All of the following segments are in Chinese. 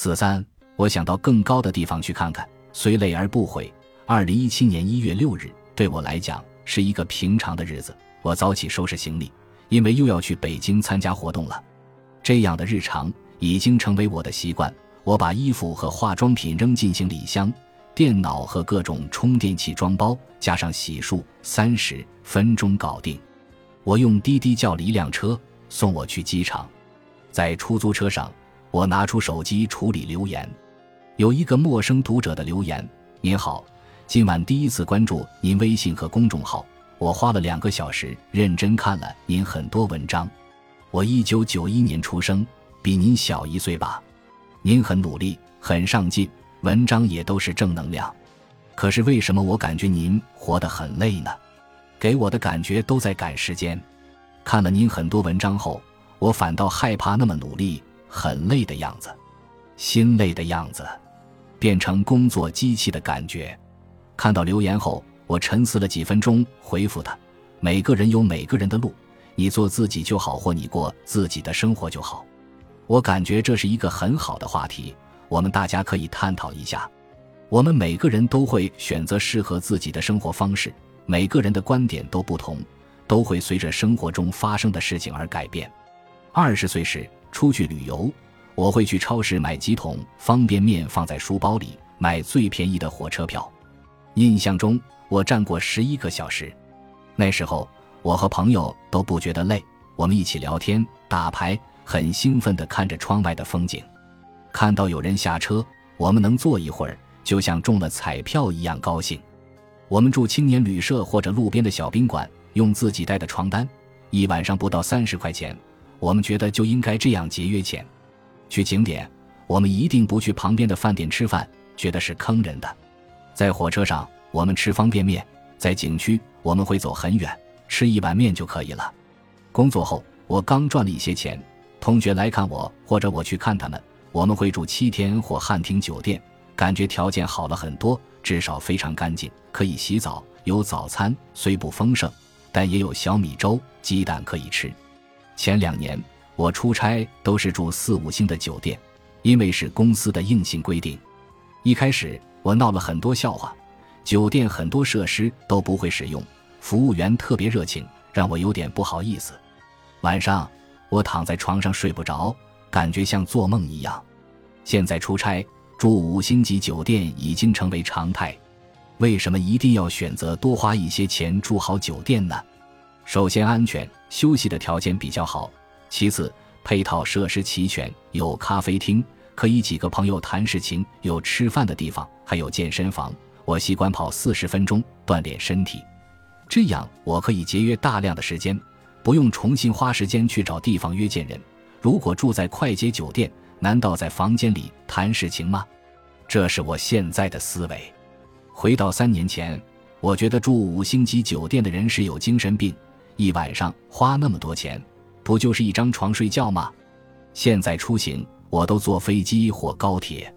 四三，我想到更高的地方去看看，虽累而不悔。二零一七年一月六日，对我来讲是一个平常的日子。我早起收拾行李，因为又要去北京参加活动了。这样的日常已经成为我的习惯。我把衣服和化妆品扔进行李箱，电脑和各种充电器装包，加上洗漱，三十分钟搞定。我用滴滴叫了一辆车送我去机场，在出租车上。我拿出手机处理留言，有一个陌生读者的留言：“您好，今晚第一次关注您微信和公众号，我花了两个小时认真看了您很多文章。我一九九一年出生，比您小一岁吧。您很努力，很上进，文章也都是正能量。可是为什么我感觉您活得很累呢？给我的感觉都在赶时间。看了您很多文章后，我反倒害怕那么努力。”很累的样子，心累的样子，变成工作机器的感觉。看到留言后，我沉思了几分钟，回复他：“每个人有每个人的路，你做自己就好，或你过自己的生活就好。”我感觉这是一个很好的话题，我们大家可以探讨一下。我们每个人都会选择适合自己的生活方式，每个人的观点都不同，都会随着生活中发生的事情而改变。二十岁时。出去旅游，我会去超市买几桶方便面，放在书包里，买最便宜的火车票。印象中，我站过十一个小时。那时候，我和朋友都不觉得累，我们一起聊天、打牌，很兴奋地看着窗外的风景。看到有人下车，我们能坐一会儿，就像中了彩票一样高兴。我们住青年旅社或者路边的小宾馆，用自己带的床单，一晚上不到三十块钱。我们觉得就应该这样节约钱，去景点，我们一定不去旁边的饭店吃饭，觉得是坑人的。在火车上，我们吃方便面；在景区，我们会走很远，吃一碗面就可以了。工作后，我刚赚了一些钱，同学来看我，或者我去看他们，我们会住七天或汉庭酒店，感觉条件好了很多，至少非常干净，可以洗澡，有早餐，虽不丰盛，但也有小米粥、鸡蛋可以吃。前两年我出差都是住四五星的酒店，因为是公司的硬性规定。一开始我闹了很多笑话，酒店很多设施都不会使用，服务员特别热情，让我有点不好意思。晚上我躺在床上睡不着，感觉像做梦一样。现在出差住五星级酒店已经成为常态。为什么一定要选择多花一些钱住好酒店呢？首先，安全、休息的条件比较好；其次，配套设施齐全，有咖啡厅，可以几个朋友谈事情；有吃饭的地方，还有健身房。我习惯跑四十分钟锻炼身体，这样我可以节约大量的时间，不用重新花时间去找地方约见人。如果住在快捷酒店，难道在房间里谈事情吗？这是我现在的思维。回到三年前，我觉得住五星级酒店的人是有精神病。一晚上花那么多钱，不就是一张床睡觉吗？现在出行我都坐飞机或高铁。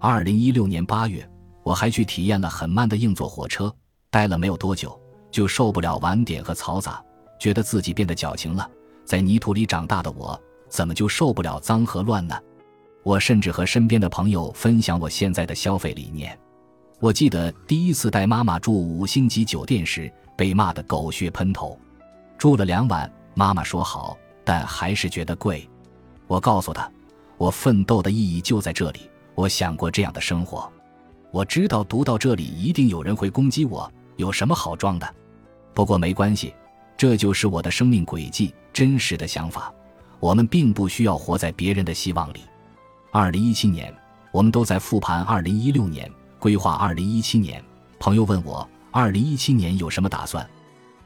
二零一六年八月，我还去体验了很慢的硬座火车，待了没有多久，就受不了晚点和嘈杂，觉得自己变得矫情了。在泥土里长大的我，怎么就受不了脏和乱呢？我甚至和身边的朋友分享我现在的消费理念。我记得第一次带妈妈住五星级酒店时，被骂得狗血喷头。住了两晚，妈妈说好，但还是觉得贵。我告诉她，我奋斗的意义就在这里。我想过这样的生活，我知道读到这里一定有人会攻击我，有什么好装的？不过没关系，这就是我的生命轨迹，真实的想法。我们并不需要活在别人的希望里。二零一七年，我们都在复盘二零一六年，规划二零一七年。朋友问我，二零一七年有什么打算？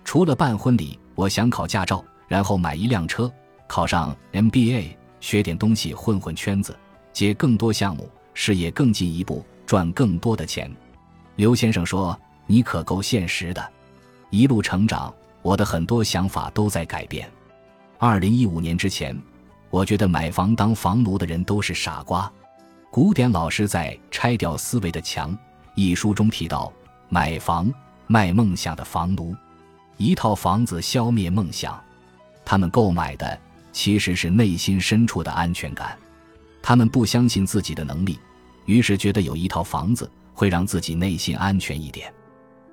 除了办婚礼。我想考驾照，然后买一辆车，考上 MBA，学点东西，混混圈子，接更多项目，事业更进一步，赚更多的钱。刘先生说：“你可够现实的。”一路成长，我的很多想法都在改变。二零一五年之前，我觉得买房当房奴的人都是傻瓜。古典老师在《拆掉思维的墙》一书中提到，买房卖梦想的房奴。一套房子消灭梦想，他们购买的其实是内心深处的安全感。他们不相信自己的能力，于是觉得有一套房子会让自己内心安全一点。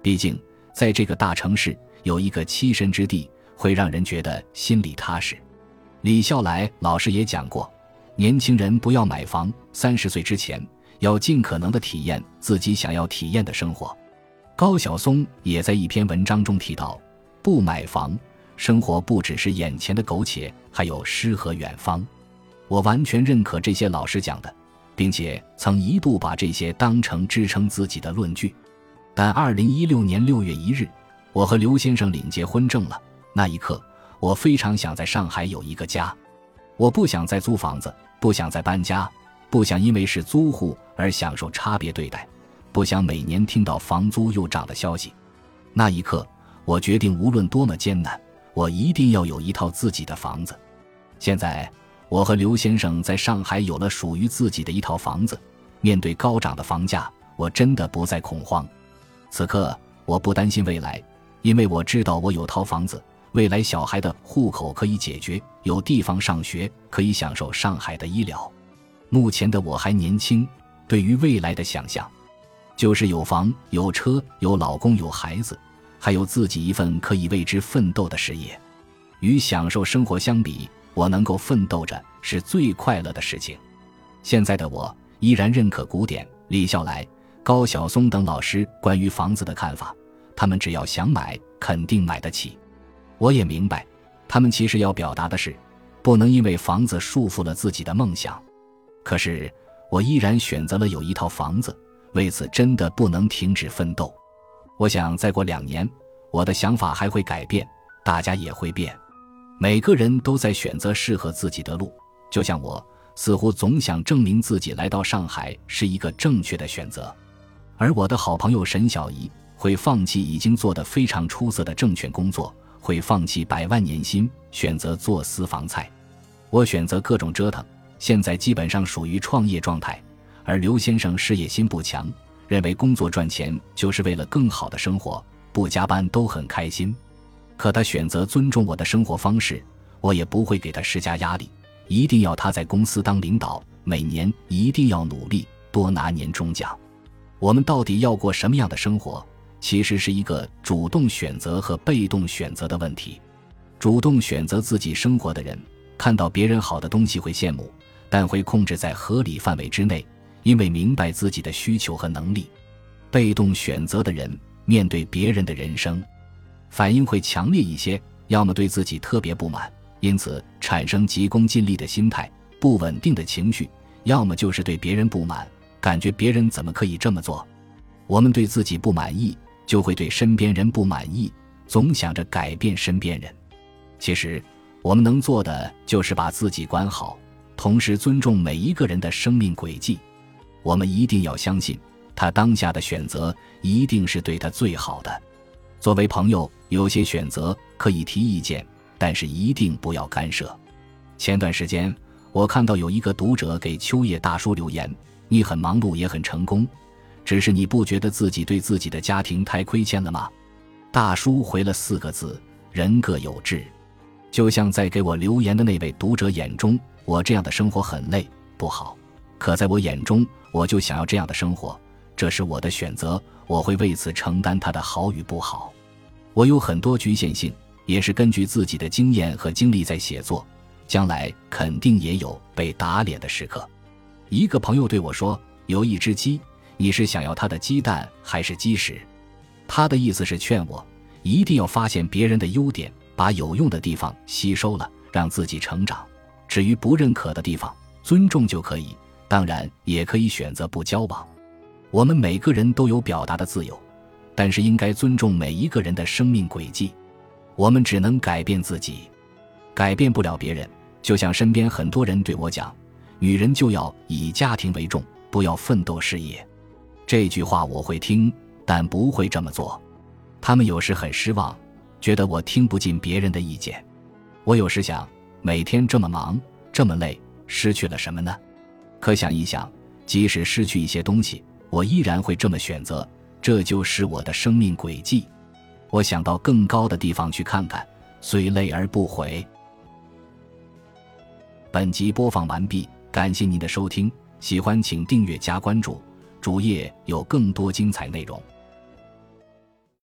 毕竟，在这个大城市有一个栖身之地，会让人觉得心里踏实。李笑来老师也讲过，年轻人不要买房，三十岁之前要尽可能的体验自己想要体验的生活。高晓松也在一篇文章中提到，不买房，生活不只是眼前的苟且，还有诗和远方。我完全认可这些老师讲的，并且曾一度把这些当成支撑自己的论据。但二零一六年六月一日，我和刘先生领结婚证了。那一刻，我非常想在上海有一个家。我不想再租房子，不想再搬家，不想因为是租户而享受差别对待，不想每年听到房租又涨的消息。那一刻，我决定无论多么艰难，我一定要有一套自己的房子。现在，我和刘先生在上海有了属于自己的一套房子。面对高涨的房价，我真的不再恐慌。此刻我不担心未来，因为我知道我有套房子，未来小孩的户口可以解决，有地方上学，可以享受上海的医疗。目前的我还年轻，对于未来的想象，就是有房有车有老公有孩子，还有自己一份可以为之奋斗的事业。与享受生活相比，我能够奋斗着是最快乐的事情。现在的我依然认可古典李笑来。高晓松等老师关于房子的看法，他们只要想买，肯定买得起。我也明白，他们其实要表达的是，不能因为房子束缚了自己的梦想。可是，我依然选择了有一套房子，为此真的不能停止奋斗。我想，再过两年，我的想法还会改变，大家也会变。每个人都在选择适合自己的路，就像我，似乎总想证明自己来到上海是一个正确的选择。而我的好朋友沈小姨会放弃已经做得非常出色的证券工作，会放弃百万年薪，选择做私房菜。我选择各种折腾，现在基本上属于创业状态。而刘先生事业心不强，认为工作赚钱就是为了更好的生活，不加班都很开心。可他选择尊重我的生活方式，我也不会给他施加压力，一定要他在公司当领导，每年一定要努力多拿年终奖。我们到底要过什么样的生活，其实是一个主动选择和被动选择的问题。主动选择自己生活的人，看到别人好的东西会羡慕，但会控制在合理范围之内，因为明白自己的需求和能力。被动选择的人，面对别人的人生，反应会强烈一些，要么对自己特别不满，因此产生急功近利的心态、不稳定的情绪；要么就是对别人不满。感觉别人怎么可以这么做？我们对自己不满意，就会对身边人不满意，总想着改变身边人。其实，我们能做的就是把自己管好，同时尊重每一个人的生命轨迹。我们一定要相信，他当下的选择一定是对他最好的。作为朋友，有些选择可以提意见，但是一定不要干涉。前段时间，我看到有一个读者给秋叶大叔留言。你很忙碌，也很成功，只是你不觉得自己对自己的家庭太亏欠了吗？大叔回了四个字：人各有志。就像在给我留言的那位读者眼中，我这样的生活很累不好，可在我眼中，我就想要这样的生活，这是我的选择，我会为此承担他的好与不好。我有很多局限性，也是根据自己的经验和经历在写作，将来肯定也有被打脸的时刻。一个朋友对我说：“有一只鸡，你是想要它的鸡蛋还是鸡屎？”他的意思是劝我一定要发现别人的优点，把有用的地方吸收了，让自己成长。至于不认可的地方，尊重就可以，当然也可以选择不交往。我们每个人都有表达的自由，但是应该尊重每一个人的生命轨迹。我们只能改变自己，改变不了别人。就像身边很多人对我讲。女人就要以家庭为重，不要奋斗事业。这句话我会听，但不会这么做。他们有时很失望，觉得我听不进别人的意见。我有时想，每天这么忙，这么累，失去了什么呢？可想一想，即使失去一些东西，我依然会这么选择。这就是我的生命轨迹。我想到更高的地方去看看，虽累而不悔。本集播放完毕。感谢您的收听，喜欢请订阅加关注，主页有更多精彩内容。